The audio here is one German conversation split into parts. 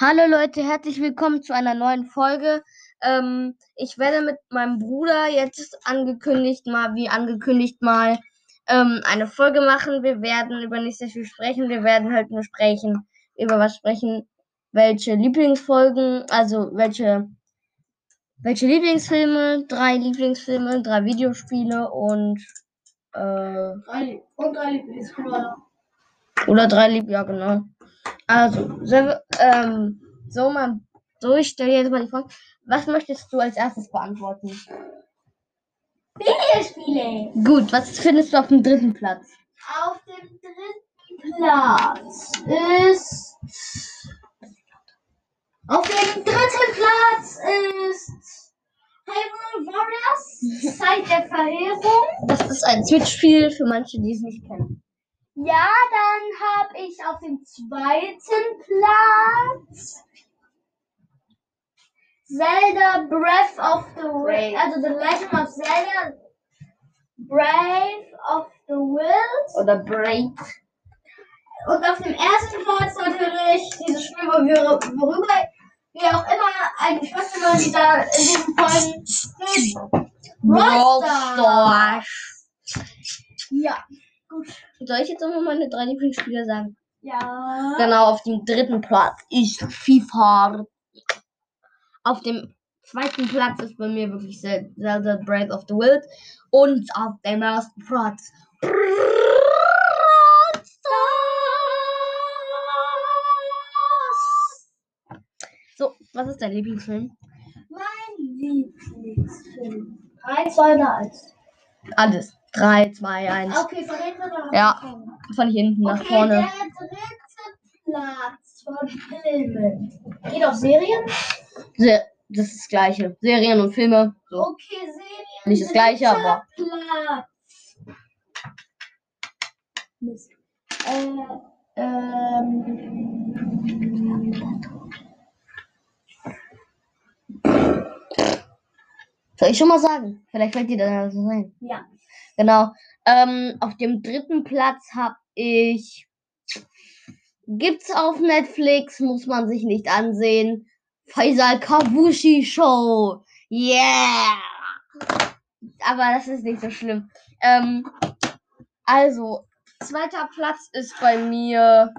Hallo Leute, herzlich willkommen zu einer neuen Folge. Ähm, ich werde mit meinem Bruder jetzt angekündigt mal, wie angekündigt mal, ähm, eine Folge machen. Wir werden über nicht sehr viel sprechen. Wir werden halt nur sprechen, über was sprechen, welche Lieblingsfolgen, also welche, welche Lieblingsfilme, drei Lieblingsfilme, drei Videospiele und, äh, Drei, und drei Lieblingsfilme. oder drei Lieb, ja genau. Also, so, ähm, so mal, so ich stelle jetzt mal die Frage, was möchtest du als erstes beantworten? Videospiele. Gut, was findest du auf dem dritten Platz? Auf dem dritten Platz ist. Auf dem dritten Platz ist. Hyrule Warriors. Zeit der Verheerung. Das ist ein Switch-Spiel für manche, die es nicht kennen. Ja, dann habe ich auf dem zweiten Platz Zelda Breath of the Wild, Brave. also The Legend of Zelda Brave of the Wild. Oder Break. Und auf dem ersten Platz natürlich dieses Spiel, worüber wir auch immer eigentlich fast immer wieder in diesen Folgen reden. Brawl Stars. Ja, gut. Soll ich jetzt auch noch meine drei Lieblingsspiele sagen? Ja. Genau, auf dem dritten Platz ist FIFA. Auf dem zweiten Platz ist bei mir wirklich Zel- Zelda Breath of the Wild. Und auf dem ersten Platz. So, was ist dein Lieblingsfilm? Mein Lieblingsfilm. 3, 2 oder 1? Alles. 3, 2, 1. Okay, von hinten oder Ja. von vorne? Von hinten nach Okay, vorne. der dritte Platz von Filmen. Geht auf Serien? Se das ist das Gleiche. Serien und Filme. So. Okay, Serien. Nicht das Gleiche, aber- Platz. Mist. Äh, ähm. Soll ich schon mal sagen? Vielleicht fällt dir da so ein. Ja. Genau. Ähm, auf dem dritten Platz habe ich. Gibt's auf Netflix, muss man sich nicht ansehen. Faisal Kavushi Show. Yeah! Aber das ist nicht so schlimm. Ähm, also, zweiter Platz ist bei mir.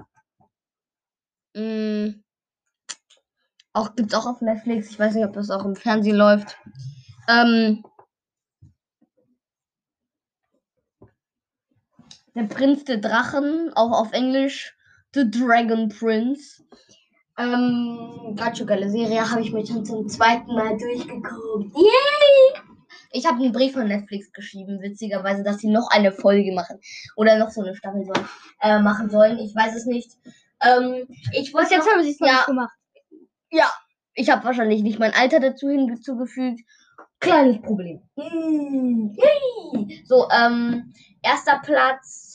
Mh, auch gibt's auch auf Netflix. Ich weiß nicht, ob das auch im Fernsehen läuft. Ähm, der Prinz der Drachen, auch auf Englisch. The Dragon Prince. Ähm, ganz schön geile Serie, habe ich mir schon zum zweiten Mal durchgeguckt. Yay! Ich habe einen Brief von Netflix geschrieben, witzigerweise, dass sie noch eine Folge machen. Oder noch so eine Staffel sollen, äh, machen sollen. Ich weiß es nicht. Ähm, ich wollte jetzt haben sie es ja, nicht gemacht. ja, ich habe wahrscheinlich nicht mein Alter dazu hinzugefügt. Kleines Problem. Mm, yay. So, ähm, erster Platz.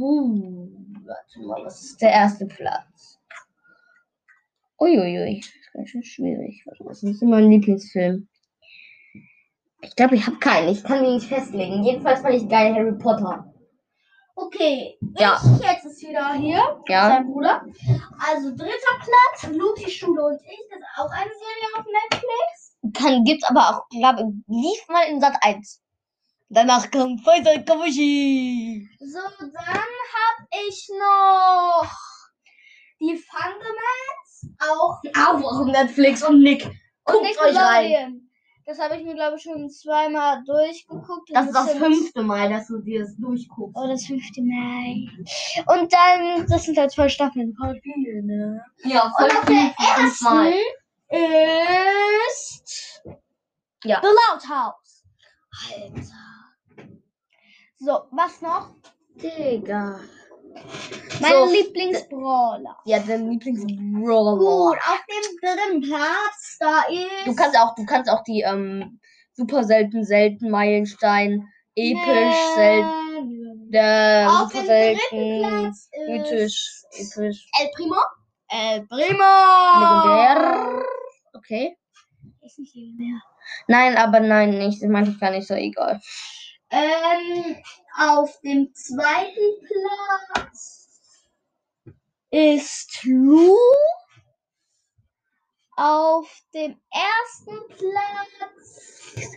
Huh, warte mal, was ist der erste Platz? Uiuiui, das ist ganz schön schwierig. Warte, Was ist denn mein Lieblingsfilm? Ich glaube, ich habe keinen. Ich kann ihn nicht festlegen. Jedenfalls fand ich geil Harry Potter. Okay, Ja. ich jetzt ist wieder hier. Ja. Sein Bruder. Also dritter Platz, Luki Schule und ich. Das ist auch eine Serie auf Netflix. Kann, gibt's aber auch, glaube lief mal in Sat 1. Danach kam Faisal Kavushi. So, dann habe ich noch die Fundaments. Auch Auch auf Netflix und Nick. und Guckt euch rein. Das habe ich mir, glaube ich, schon zweimal durchgeguckt. Das ist das fünfte Mal, dass du dir das durchguckst. Oh, das fünfte Mal. Und dann, das sind halt zwei Staffeln. Voll viel, ne? Ja, Und voll auf viel der für fünfmal. ersten ist Ja. The Loud House. Alter. So, was noch? Digga. Mein So, Lieblingsbrawler. Ja, dein Lieblingsbrawler. Gut, auf dem dritten Platz, da ist. Du kannst auch, du kannst auch die ähm, super selten, selten Meilenstein, episch, selten, der Auf super dem selten, dritten Platz mythisch, episch, El Primo. El Primo. legendär. Okay. Ist nicht legendär. Nein, aber nein, nicht. Das meinte ich gar nicht so egal. Ähm, auf dem zweiten Platz ist Lu. Auf dem ersten Platz.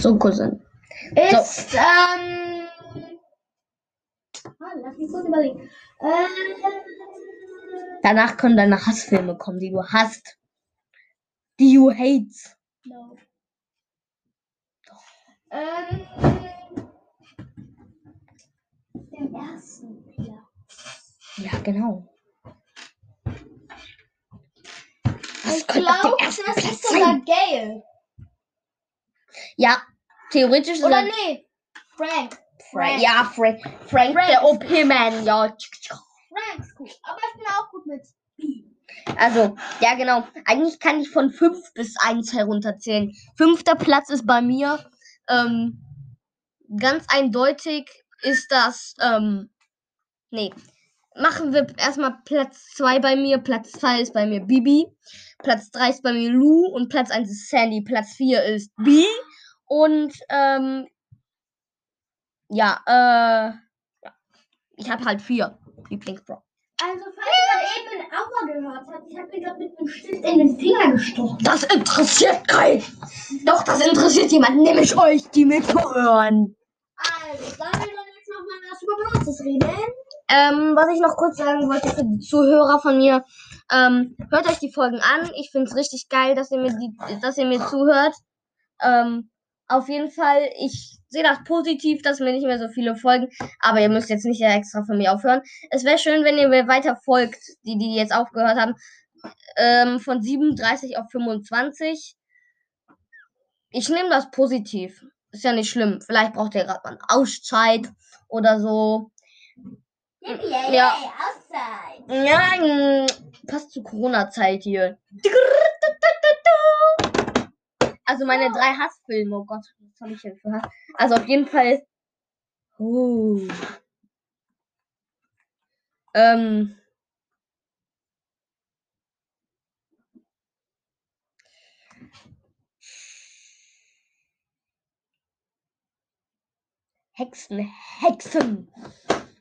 So, Cousin. Ist, so. ähm. Ah, lass mich kurz überlegen. Äh, Danach können deine Hassfilme kommen, die du hast. Die you hate. No. Ähm. Den ersten Platz. Ja, genau. Das ich glaube, das ist sogar Gail. Ja, theoretisch Oder nee, Frank. Frank. Ja, Frank. Frank, Frank der OP-Man, ja. Frank ist gut. Aber ich bin auch gut mit B. Also, ja, genau. Eigentlich kann ich von 5 bis 1 herunterzählen. Fünfter Platz ist bei mir. Ähm, ganz eindeutig ist das. Ähm, nee. Machen wir erstmal Platz 2 bei mir. Platz 2 ist bei mir Bibi. Platz 3 ist bei mir Lou. Und Platz 1 ist Sandy. Platz 4 ist B. Und, ähm, ja, äh, ich habe halt vier Lieblingsbro. Also, Aua gehört habt, ich habe mir gerade mit einem Stift in den Finger gestochen. Das interessiert keinen. Doch, das interessiert jemanden, nämlich euch, die mithören. Also, sollen wir dann jetzt nochmal was über Bronzes reden? Ähm, was ich noch kurz sagen wollte für die Zuhörer von mir, ähm, hört euch die Folgen an. Ich finde es richtig geil, dass ihr mir die, dass ihr mir zuhört. Ähm, auf jeden Fall, ich sehe das positiv, dass mir nicht mehr so viele folgen. Aber ihr müsst jetzt nicht extra von mir aufhören. Es wäre schön, wenn ihr mir weiter folgt, die, die jetzt aufgehört haben. Ähm, von 37 auf 25. Ich nehme das positiv. Ist ja nicht schlimm. Vielleicht braucht ihr gerade mal eine Auszeit oder so. Ja. Ja, passt zu Corona-Zeit hier. Also meine drei Hassfilme. Oh Gott, was habe ich denn für Hass? Also auf jeden Fall. Oh. Ähm. Hexen, Hexen.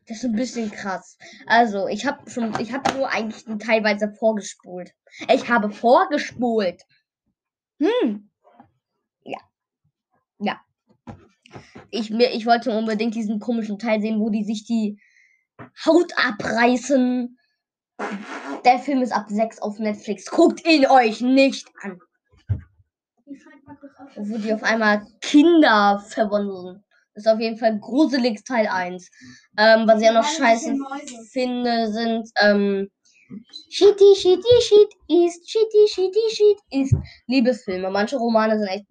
Das ist ein bisschen krass. Also, ich habe schon, ich habe nur eigentlich teilweise vorgespult. Ich habe vorgespult. Hm. Ja. Ich, mir, ich wollte unbedingt diesen komischen Teil sehen, wo die sich die Haut abreißen. Der Film ist ab 6 auf Netflix. Guckt ihn euch nicht an. Wo die auf einmal Kinder verwandeln. Das ist auf jeden Fall gruselig Teil 1. Ähm, was ich auch noch scheiße finde, sind ähm, Shitty, shitty, shit ist, shitty, shitty, shit ist Liebesfilme. Manche Romane sind echt.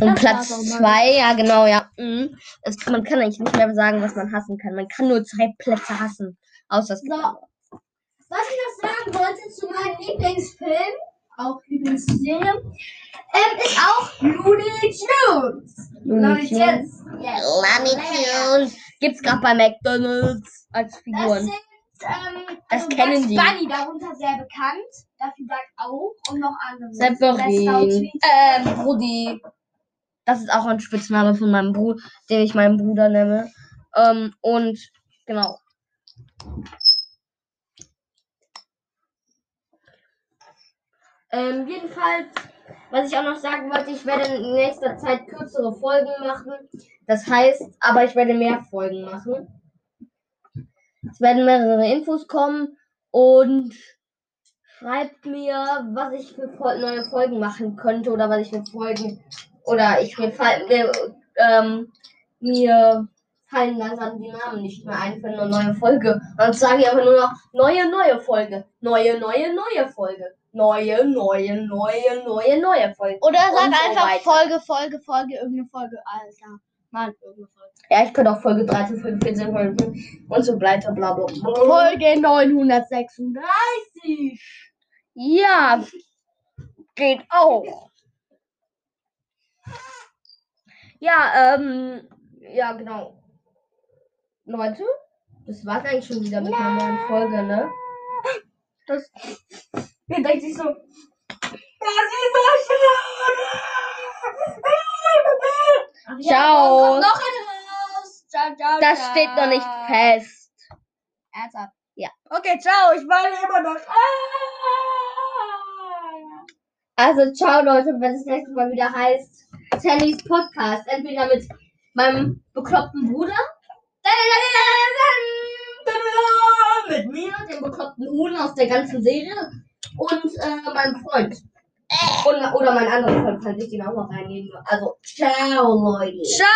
Und Platz zwei, ja genau, ja. Mhm. Es, man kann eigentlich nicht mehr sagen, was man hassen kann. Man kann nur zwei Plätze hassen. Außer das. So. Was ich noch sagen wollte zu meinem Lieblingsfilm, auch Lieblingsserie, ähm, ist auch Looney Tunes. Looney Tunes. Looney Tunes. Gibt's gerade bei McDonalds als Figuren. Das, sind, ähm, das also kennen Bugs die. Bunny darunter sehr bekannt. Dafür sagt auch und noch andere. Severin. Ähm, Brudi. Das ist auch ein Spitzname von meinem Bruder, den ich meinen Bruder nenne. Ähm, und genau. Ähm, jedenfalls, was ich auch noch sagen wollte, ich werde in nächster Zeit kürzere Folgen machen. Das heißt, aber ich werde mehr Folgen machen. Es werden mehrere Infos kommen und schreibt mir, was ich für neue Folgen machen könnte oder was ich für Folgen oder ich mir, mir, ähm, mir fallen langsam die Namen nicht mehr ein für eine neue Folge. Dann sage ich einfach nur noch neue, neue Folge. Neue, neue, neue Folge. Neue, neue, neue, neue, neue Folge. Oder sag einfach weiter. Folge, Folge, Folge, irgendeine Folge, Alter. Mann, irgendeine Folge. Ja, ich könnte auch Folge 13, Folge 14, Folge 5 und so weiter, bla bla. Folge 936. Ja, geht auch. Ja, ähm, ja, genau. Leute, das war's eigentlich schon wieder mit einer neuen Folge, ne? Das. Mir denkt sich so. Das ist so schön! Ach Ciao. Kommt noch eine raus. ciao, ciao. Das ciao. steht noch nicht fest. Ernsthaft? Ja. Okay, ciao. Ich meine immer noch. Ah! Also, ciao Leute, wenn es nächstes Mal wieder heißt Tannys Podcast. Entweder mit meinem bekloppten Bruder. Mit mir, dem bekloppten Huhn aus der ganzen Serie. Und äh, meinem Freund. Und, oder mein anderer Freund, falls ich den auch noch reinnehmen. Also, ciao Leute. Ciao.